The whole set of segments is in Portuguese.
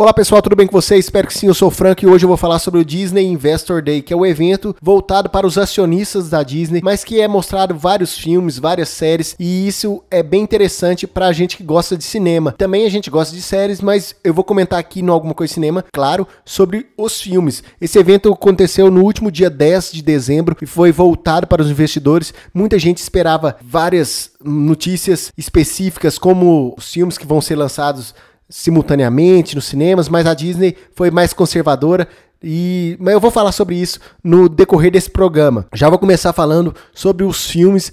Olá pessoal, tudo bem com vocês? Espero que sim, eu sou o Frank e hoje eu vou falar sobre o Disney Investor Day, que é o evento voltado para os acionistas da Disney, mas que é mostrado vários filmes, várias séries, e isso é bem interessante para a gente que gosta de cinema. Também a gente gosta de séries, mas eu vou comentar aqui no Alguma Coisa Cinema, claro, sobre os filmes. Esse evento aconteceu no último dia 10 de dezembro e foi voltado para os investidores. Muita gente esperava várias notícias específicas, como os filmes que vão ser lançados simultaneamente nos cinemas, mas a Disney foi mais conservadora. E, mas eu vou falar sobre isso no decorrer desse programa. Já vou começar falando sobre os filmes,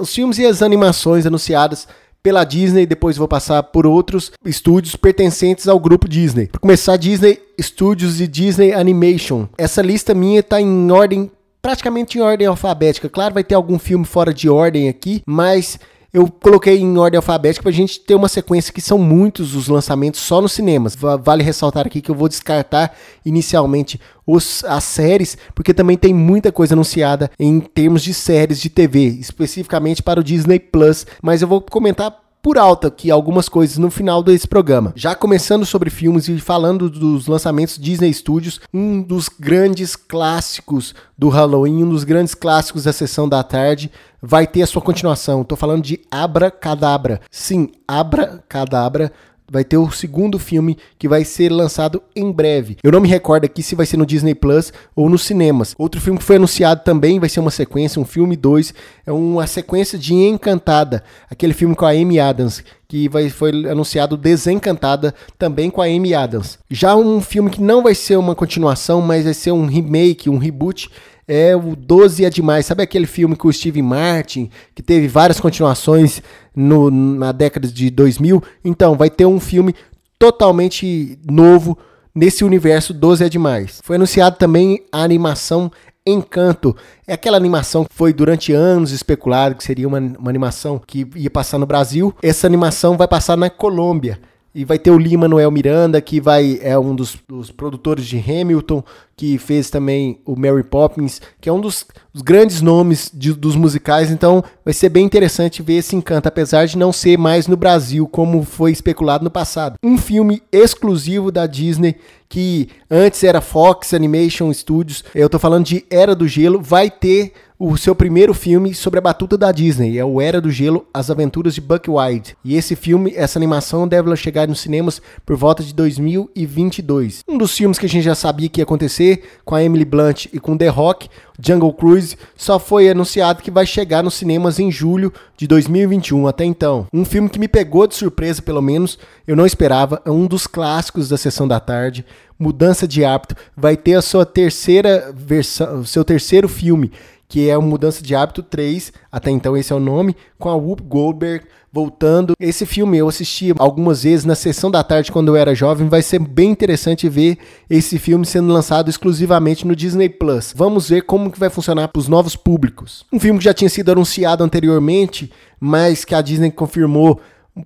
os filmes e as animações anunciadas pela Disney, depois vou passar por outros estúdios pertencentes ao grupo Disney. Para começar, Disney Studios e Disney Animation. Essa lista minha está em ordem, praticamente em ordem alfabética. Claro, vai ter algum filme fora de ordem aqui, mas eu coloquei em ordem alfabética para a gente ter uma sequência que são muitos os lançamentos só nos cinemas. Vale ressaltar aqui que eu vou descartar inicialmente os, as séries, porque também tem muita coisa anunciada em termos de séries de TV, especificamente para o Disney Plus, mas eu vou comentar por alto aqui algumas coisas no final desse programa. Já começando sobre filmes e falando dos lançamentos Disney Studios, um dos grandes clássicos do Halloween, um dos grandes clássicos da sessão da tarde, vai ter a sua continuação. Estou falando de Abra Cadabra. Sim, Abra Cadabra vai ter o segundo filme que vai ser lançado em breve. Eu não me recordo aqui se vai ser no Disney Plus ou nos cinemas. Outro filme que foi anunciado também vai ser uma sequência, um filme 2, é uma sequência de Encantada, aquele filme com a Amy Adams, que vai, foi anunciado Desencantada também com a Amy Adams. Já um filme que não vai ser uma continuação, mas vai ser um remake, um reboot, é o 12 é demais. Sabe aquele filme com o Steve Martin, que teve várias continuações no, na década de 2000? Então, vai ter um filme totalmente novo nesse universo 12 é demais. Foi anunciado também a animação Encanto. É aquela animação que foi durante anos especulado que seria uma, uma animação que ia passar no Brasil. Essa animação vai passar na Colômbia. E vai ter o Lima Manuel Miranda, que vai é um dos, dos, produtores de Hamilton, que fez também o Mary Poppins, que é um dos, dos grandes nomes de, dos musicais. Então vai ser bem interessante ver esse encanto, apesar de não ser mais no Brasil, como foi especulado no passado. Um filme exclusivo da Disney, que antes era Fox Animation Studios, eu tô falando de Era do Gelo, vai ter o seu primeiro filme sobre a batuta da Disney, é o Era do Gelo, As Aventuras de Buck Wild. E esse filme, essa animação deve chegar nos cinemas por volta de 2022. Um dos filmes que a gente já sabia que ia acontecer com a Emily Blunt e com The Rock, Jungle Cruise, só foi anunciado que vai chegar nos cinemas em julho de 2021 até então. Um filme que me pegou de surpresa, pelo menos, eu não esperava, é um dos clássicos da sessão da tarde, Mudança de Hábito, vai ter a sua terceira versão, seu terceiro filme que é o Mudança de Hábito 3, até então esse é o nome, com a Whoop Goldberg voltando. Esse filme eu assisti algumas vezes na sessão da tarde quando eu era jovem, vai ser bem interessante ver esse filme sendo lançado exclusivamente no Disney Plus. Vamos ver como que vai funcionar para os novos públicos. Um filme que já tinha sido anunciado anteriormente, mas que a Disney confirmou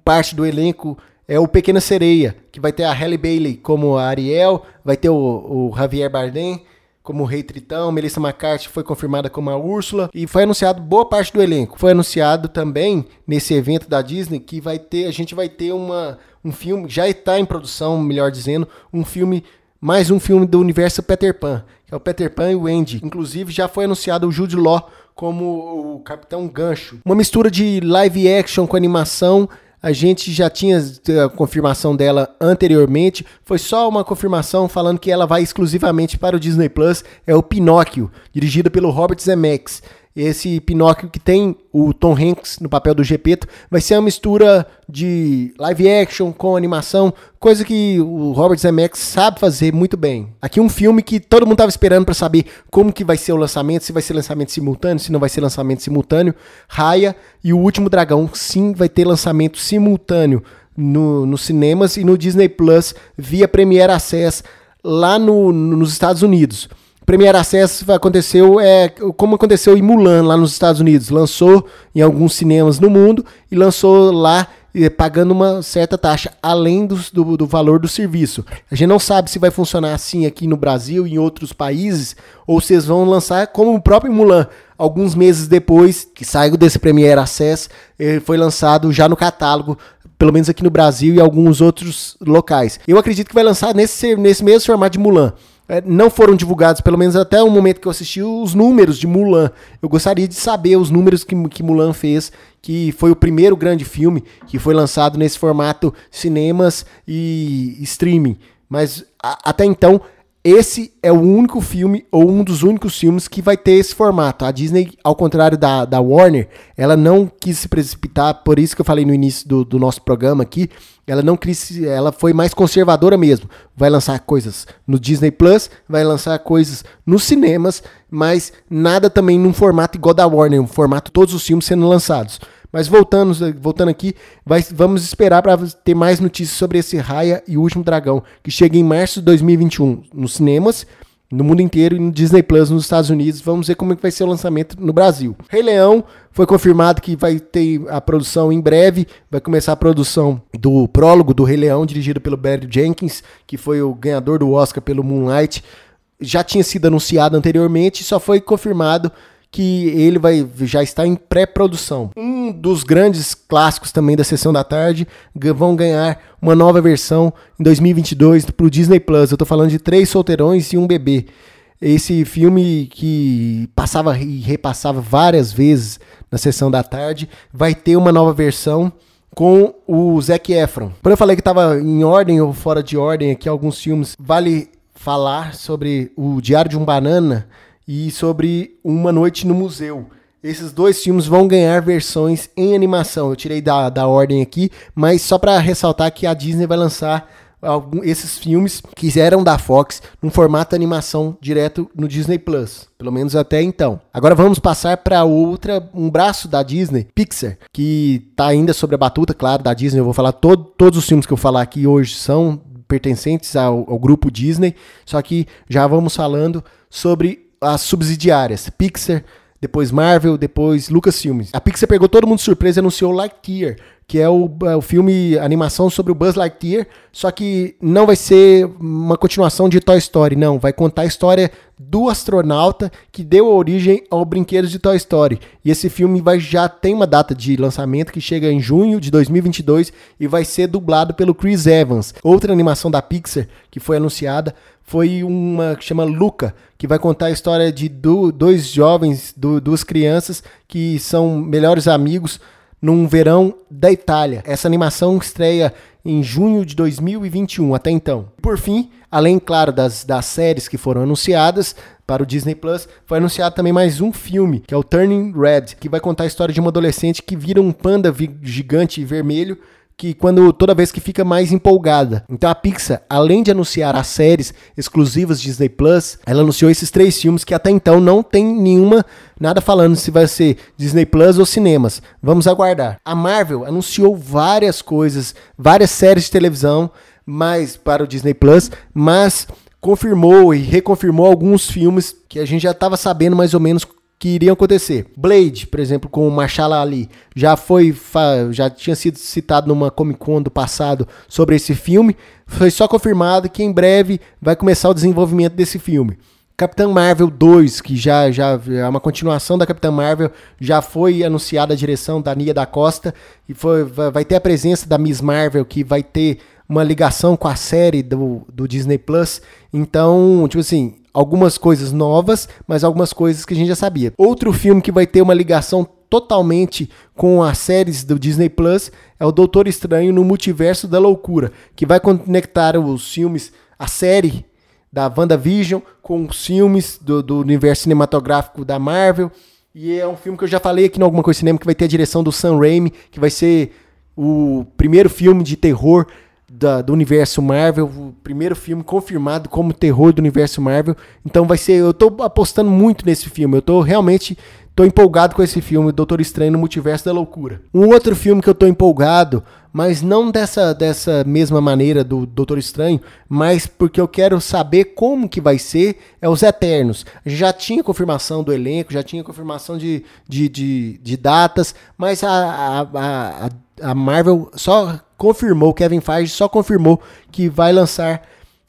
parte do elenco é o Pequena Sereia, que vai ter a Halle Bailey como a Ariel, vai ter o, o Javier Bardem, como o Rei Tritão, Melissa McCarthy foi confirmada como a Úrsula e foi anunciado boa parte do elenco. Foi anunciado também nesse evento da Disney que vai ter, a gente vai ter uma, um filme, já está em produção, melhor dizendo, um filme, mais um filme do universo Peter Pan, que é o Peter Pan e o Andy. Inclusive já foi anunciado o Jude Law como o Capitão Gancho. Uma mistura de live action com animação a gente já tinha a confirmação dela anteriormente, foi só uma confirmação falando que ela vai exclusivamente para o Disney Plus, é o Pinóquio, dirigida pelo Robert Zemeckis. Esse Pinóquio que tem o Tom Hanks no papel do Gepeto vai ser uma mistura de live action com animação, coisa que o Robert Zemeckis sabe fazer muito bem. Aqui um filme que todo mundo estava esperando para saber como que vai ser o lançamento, se vai ser lançamento simultâneo, se não vai ser lançamento simultâneo. Raya e o Último Dragão, sim, vai ter lançamento simultâneo no, nos cinemas e no Disney Plus via Premiere Access lá no, nos Estados Unidos. Premier Access aconteceu é, como aconteceu em Mulan, lá nos Estados Unidos. Lançou em alguns cinemas no mundo e lançou lá pagando uma certa taxa, além do, do, do, valor do serviço. A gente não sabe se vai funcionar assim aqui no Brasil e em outros países, ou se eles vão lançar como o próprio Mulan. Alguns meses depois que saiu desse Premier Access, ele foi lançado já no catálogo pelo menos aqui no Brasil e alguns outros locais. Eu acredito que vai lançar nesse, nesse mesmo formato de Mulan. É, não foram divulgados, pelo menos até o momento que eu assisti, os números de Mulan. Eu gostaria de saber os números que, que Mulan fez, que foi o primeiro grande filme que foi lançado nesse formato cinemas e streaming. Mas a, até então esse é o único filme, ou um dos únicos filmes, que vai ter esse formato. A Disney, ao contrário da, da Warner, ela não quis se precipitar, por isso que eu falei no início do, do nosso programa aqui, ela não quis, ela foi mais conservadora mesmo. Vai lançar coisas no Disney Plus, vai lançar coisas nos cinemas, mas nada também num formato igual da Warner, um formato todos os filmes sendo lançados. Mas voltando, voltando aqui, vai, vamos esperar para ter mais notícias sobre esse Raya e o Último Dragão, que chega em março de 2021 nos cinemas, no mundo inteiro e no Disney Plus nos Estados Unidos. Vamos ver como é que vai ser o lançamento no Brasil. Rei Leão foi confirmado que vai ter a produção em breve, vai começar a produção do prólogo do Rei Leão, dirigido pelo Barry Jenkins, que foi o ganhador do Oscar pelo Moonlight. Já tinha sido anunciado anteriormente, só foi confirmado que ele vai já está em pré-produção. Um dos grandes clássicos também da sessão da tarde vão ganhar uma nova versão em 2022 para o Disney Plus. Eu estou falando de Três Solteirões e um Bebê. Esse filme que passava e repassava várias vezes na sessão da tarde vai ter uma nova versão com o Zac Efron. Quando eu falei que estava em ordem ou fora de ordem aqui alguns filmes, vale falar sobre o Diário de um Banana e sobre Uma Noite no Museu. Esses dois filmes vão ganhar versões em animação. Eu tirei da, da ordem aqui, mas só para ressaltar que a Disney vai lançar algum, esses filmes que eram da Fox num formato animação direto no Disney Plus, pelo menos até então. Agora vamos passar para outra, um braço da Disney, Pixar, que tá ainda sobre a batuta, claro, da Disney. Eu vou falar todo, todos os filmes que eu falar aqui hoje são pertencentes ao, ao grupo Disney, só que já vamos falando sobre as subsidiárias, Pixar, depois Marvel, depois Lucasfilmes. A Pixar pegou todo mundo de surpresa e anunciou Lightyear, que é o, é o filme animação sobre o Buzz Lightyear, só que não vai ser uma continuação de Toy Story, não, vai contar a história do astronauta que deu origem ao brinquedo de Toy Story. E esse filme vai já tem uma data de lançamento que chega em junho de 2022 e vai ser dublado pelo Chris Evans. Outra animação da Pixar que foi anunciada foi uma que chama Luca, que vai contar a história de do, dois jovens, do, duas crianças que são melhores amigos num verão da Itália. Essa animação estreia em junho de 2021, até então. Por fim, além, claro, das, das séries que foram anunciadas para o Disney Plus, foi anunciado também mais um filme, que é o Turning Red, que vai contar a história de uma adolescente que vira um panda gigante vermelho que quando toda vez que fica mais empolgada. Então a Pixar, além de anunciar as séries exclusivas Disney Plus, ela anunciou esses três filmes que até então não tem nenhuma nada falando se vai ser Disney Plus ou cinemas. Vamos aguardar. A Marvel anunciou várias coisas, várias séries de televisão, mas para o Disney Plus, mas confirmou e reconfirmou alguns filmes que a gente já estava sabendo mais ou menos que iriam acontecer. Blade, por exemplo, com o Marshala Ali, já foi já tinha sido citado numa Comic Con do passado sobre esse filme. Foi só confirmado que em breve vai começar o desenvolvimento desse filme. Capitã Marvel 2, que já, já é uma continuação da Capitã Marvel, já foi anunciada a direção da Nia da Costa e foi, vai ter a presença da Miss Marvel, que vai ter uma ligação com a série do, do Disney Plus. Então, tipo assim, algumas coisas novas, mas algumas coisas que a gente já sabia. Outro filme que vai ter uma ligação totalmente com as séries do Disney Plus é o Doutor Estranho no Multiverso da Loucura, que vai conectar os filmes, a série da WandaVision com os filmes do, do universo cinematográfico da Marvel. E é um filme que eu já falei aqui no Alguma Coisa Cinema, que vai ter a direção do Sam Raimi, que vai ser o primeiro filme de terror da, do universo Marvel, o primeiro filme confirmado como terror do universo Marvel. Então vai ser, eu tô apostando muito nesse filme. Eu tô realmente tô empolgado com esse filme, Doutor Estranho no Multiverso da Loucura. Um outro filme que eu tô empolgado, mas não dessa dessa mesma maneira do Doutor Estranho, mas porque eu quero saber como que vai ser, é os Eternos. Já tinha confirmação do elenco, já tinha confirmação de, de, de, de datas, mas a, a, a, a Marvel só confirmou, Kevin Feige só confirmou que vai lançar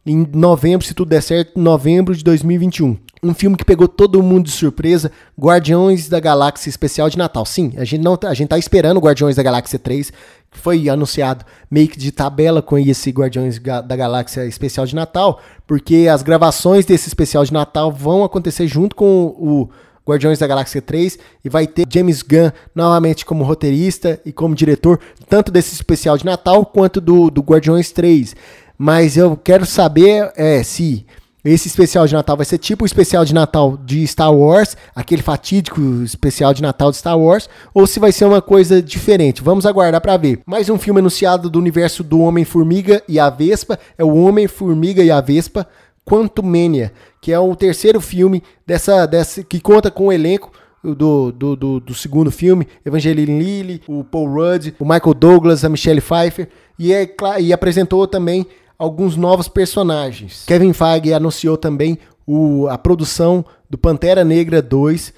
em novembro, se tudo der certo, novembro de 2021. um filme que pegou todo mundo de surpresa, Guardiões da Galáxia Especial de Natal. Sim, a gente não tá, a gente tá esperando Guardiões da Galáxia 3, que foi anunciado meio que de tabela com esse Guardiões da Galáxia Especial de Natal, porque as gravações desse especial de Natal vão acontecer junto com o Guardiões da Galáxia 3 e vai ter James Gunn novamente como roteirista e como diretor, tanto desse especial de Natal quanto do, do Guardiões 3. Mas eu quero saber é, se esse especial de Natal vai ser tipo o especial de Natal de Star Wars, aquele fatídico especial de Natal de Star Wars, ou se vai ser uma coisa diferente. Vamos aguardar para ver. Mais um filme anunciado do universo do Homem-Formiga e a Vespa é o Homem-Formiga e a Vespa Quantumania, que é o terceiro filme dessa, dessa que conta com o elenco do, do, do, do, segundo filme, Evangeline Lilly, o Paul Rudd, o Michael Douglas, a Michelle Pfeiffer, e, é, e apresentou também alguns novos personagens. Kevin Feige anunciou também o, a produção do Pantera Negra 2 hum,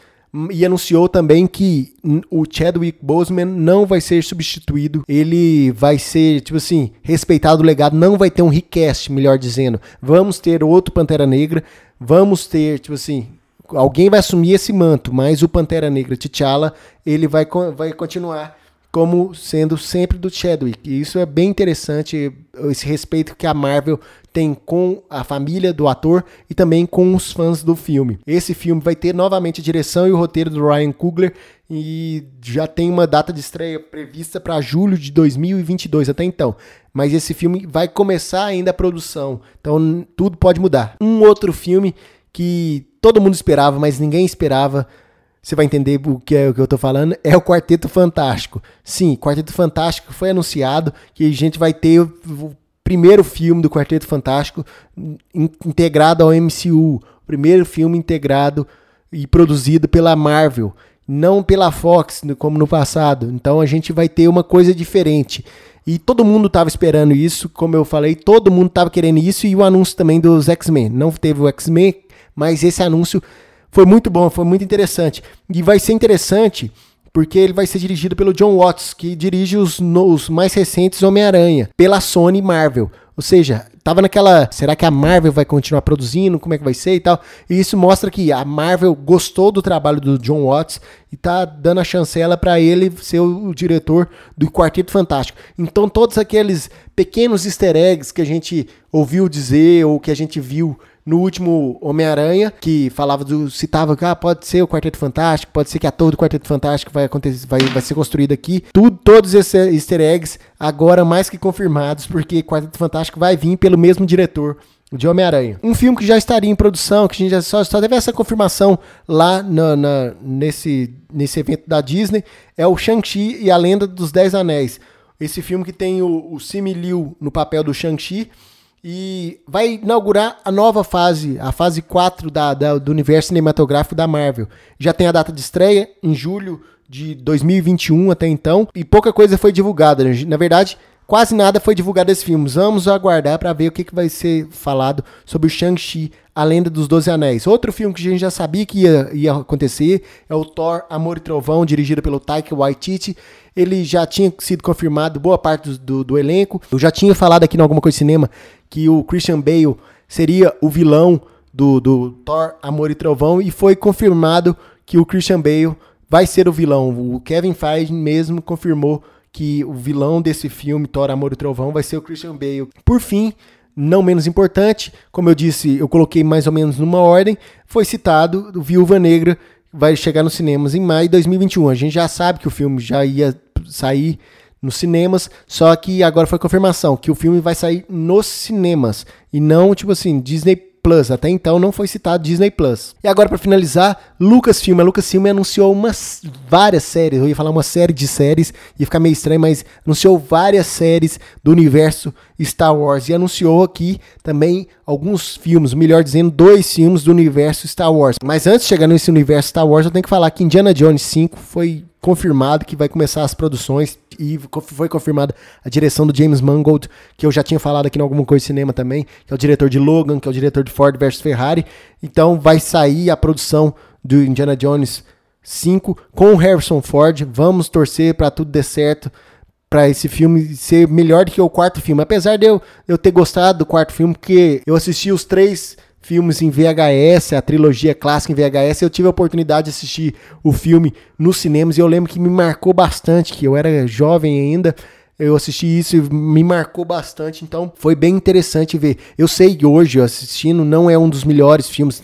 e anunciou também que o Chadwick Boseman não vai ser substituído, ele vai ser, tipo assim, respeitado o legado, não vai ter um recast, melhor dizendo. Vamos ter outro Pantera Negra, vamos ter, tipo assim, alguém vai assumir esse manto, mas o Pantera Negra T'Challa, ele vai, vai continuar como sendo sempre do Chadwick. E isso é bem interessante, esse respeito que a Marvel tem com a família do ator e também com os fãs do filme. Esse filme vai ter novamente a direção e o roteiro do Ryan Coogler e já tem uma data de estreia prevista para julho de 2022 até então. Mas esse filme vai começar ainda a produção, então tudo pode mudar. Um outro filme que todo mundo esperava, mas ninguém esperava você vai entender o que é o que eu estou falando, é o Quarteto Fantástico. Sim, Quarteto Fantástico foi anunciado que a gente vai ter o, primeiro filme do Quarteto Fantástico in, integrado ao MCU, primeiro filme integrado e produzido pela Marvel, não pela Fox, como no passado. Então a gente vai ter uma coisa diferente. E todo mundo estava esperando isso, como eu falei, todo mundo estava querendo isso e o anúncio também dos X-Men. Não teve o X-Men, mas esse anúncio foi muito bom, foi muito interessante. E vai ser interessante porque ele vai ser dirigido pelo John Watts, que dirige os, os mais recentes Homem-Aranha, pela Sony Marvel. Ou seja, tava naquela, será que a Marvel vai continuar produzindo, como é que vai ser e tal? E isso mostra que a Marvel gostou do trabalho do John Watts e tá dando a chancela para ele ser o, o, diretor do Quarteto Fantástico. Então todos aqueles pequenos easter eggs que a gente ouviu dizer ou que a gente viu no último Homem-Aranha, que falava do. citava que ah, pode ser o Quarteto Fantástico, pode ser que a torre do Quarteto Fantástico vai acontecer, vai, vai ser construída aqui. Tudo, todos esses easter eggs agora mais que confirmados, porque Quarteto Fantástico vai vir pelo mesmo diretor de Homem-Aranha. Um filme que já estaria em produção, que a gente já só, só teve essa confirmação lá na, na, nesse, nesse evento da Disney, é o Shang-Chi e a Lenda dos Dez Anéis. Esse filme que tem o, o Simi Liu no papel do Shang-Chi e vai inaugurar a nova fase, a fase 4 da, da, do universo cinematográfico da Marvel. Já tem a data de estreia em julho de 2021 até então, e pouca coisa foi divulgada. Na verdade, quase nada foi divulgado desse filme. Vamos aguardar para ver o que, que vai ser falado sobre o Shang-Chi, a Lenda dos Doze Anéis. Outro filme que a gente já sabia que ia, ia acontecer é o Thor, Amor e Trovão, dirigido pelo Taika Waititi. Ele já tinha sido confirmado, boa parte do, do, do elenco. Eu já tinha falado aqui em alguma coisa de cinema que o Christian Bale seria o vilão do, do Thor, Amor e Trovão, e foi confirmado que o Christian Bale vai ser o vilão. O Kevin Feige mesmo confirmou que o vilão desse filme, Thor, Amor e Trovão, vai ser o Christian Bale. Por fim, não menos importante, como eu disse, eu coloquei mais ou menos numa ordem, foi citado o Viúva Negra, vai chegar nos cinemas em maio de 2021. A gente já sabe que o filme já ia sair nos cinemas, só que agora foi confirmação que o filme vai sair nos cinemas e não tipo assim, Disney Plus. Até então não foi citado Disney Plus. E agora para finalizar, Lucasfilm. A Lucasfilm anunciou umas várias séries. Eu ia falar uma série de séries, ia ficar meio estranho, mas anunciou várias séries do universo Star Wars e anunciou aqui também alguns filmes, melhor dizendo, dois filmes do universo Star Wars. Mas antes de chegar nesse universo Star Wars, eu tenho que falar que Indiana Jones 5 foi confirmado que vai começar as produções e foi confirmada a direção do James Mangold, que eu já tinha falado aqui em alguma coisa de cinema também, que é o diretor de Logan, que é o diretor de Ford versus Ferrari. Então vai sair a produção do Indiana Jones 5 com o Harrison Ford. Vamos torcer para tudo dar certo, para esse filme ser melhor do que o quarto filme. Apesar de eu, eu ter gostado do quarto filme, porque eu assisti os três filmes em VHS, a trilogia clássica em VHS. Eu tive a oportunidade de assistir o filme nos cinemas e eu lembro que me marcou bastante, que eu era jovem ainda. Eu assisti isso e me marcou bastante, então foi bem interessante ver. Eu sei que hoje, assistindo, não é um dos melhores filmes,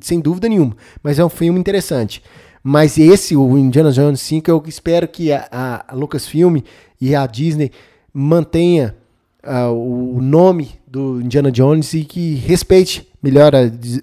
sem dúvida nenhuma, mas é um filme interessante. Mas esse, o Indiana Jones 5, eu espero que a, a Lucasfilm e a Disney mantenha uh, o nome do Indiana Jones e que respeite, melhor,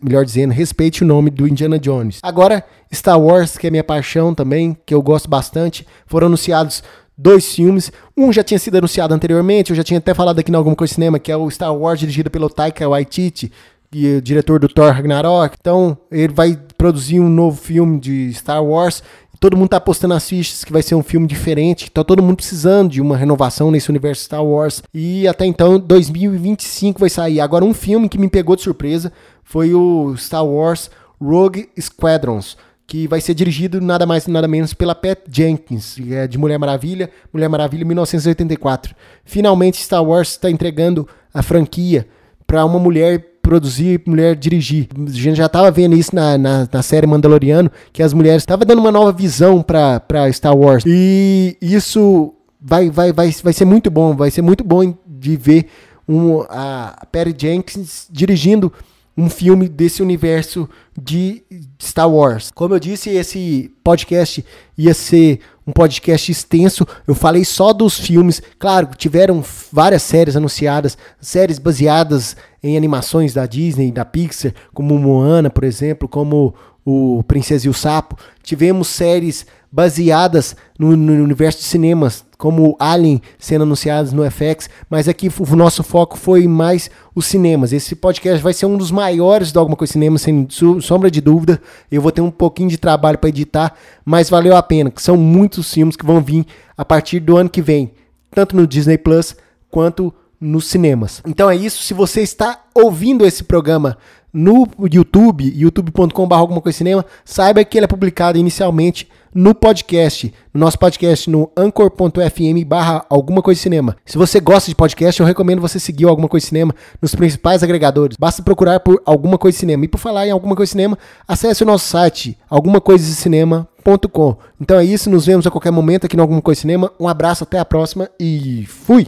melhor dizendo, respeite o nome do Indiana Jones. Agora, Star Wars, que é minha paixão também, que eu gosto bastante, foram anunciados dois filmes. Um já tinha sido anunciado anteriormente, eu já tinha até falado aqui em alguma coisa cinema, que é o Star Wars dirigido pelo Taika Waititi, e o diretor do Thor Ragnarok. Então, ele vai produzir um novo filme de Star Wars. Todo mundo tá postando as fichas que vai ser um filme diferente. Tá todo mundo precisando de uma renovação nesse universo Star Wars. E até então, 2025 vai sair. Agora, um filme que me pegou de surpresa foi o Star Wars Rogue Squadrons que vai ser dirigido nada mais nada menos pela Pat Jenkins, é de Mulher Maravilha, Mulher Maravilha 1984. Finalmente Star Wars está entregando a franquia para uma mulher produzir, mulher dirigir. A gente já estava vendo isso na, na, na, série Mandaloriano, que as mulheres estavam dando uma nova visão para Star Wars. E isso vai, vai, vai, vai ser muito bom, vai ser muito bom de ver um, a Patty Jenkins dirigindo um filme desse universo de Star Wars. Como eu disse, esse podcast ia ser um podcast extenso. Eu falei só dos filmes. Claro, tiveram várias séries anunciadas, séries baseadas em animações da Disney, da Pixar, como Moana, por exemplo, como o Princesa e o Sapo. Tivemos séries baseadas no, no, universo de cinemas, como Alien sendo anunciados no FX, mas aqui o nosso foco foi mais os cinemas. Esse podcast vai ser um dos maiores do Alguma Coisa Cinema, sem sombra de dúvida. Eu vou ter um pouquinho de trabalho para editar, mas valeu a pena, que são muitos filmes que vão vir a partir do ano que vem, tanto no Disney Plus quanto nos cinemas. Então é isso. Se você está ouvindo esse programa no YouTube, youtube.com.br alguma coisa cinema, saiba que ele é publicado inicialmente no podcast, no nosso podcast no anchor.fm barra alguma coisa cinema. Se você gosta de podcast, eu recomendo você seguir Alguma Coisa Cinema nos principais agregadores. Basta procurar por Alguma Coisa Cinema. E por falar em Alguma Coisa Cinema, acesse o nosso site algumacoisacinema.com. Então é isso, nos vemos a qualquer momento aqui no Alguma Coisa Cinema. Um abraço, até a próxima e fui!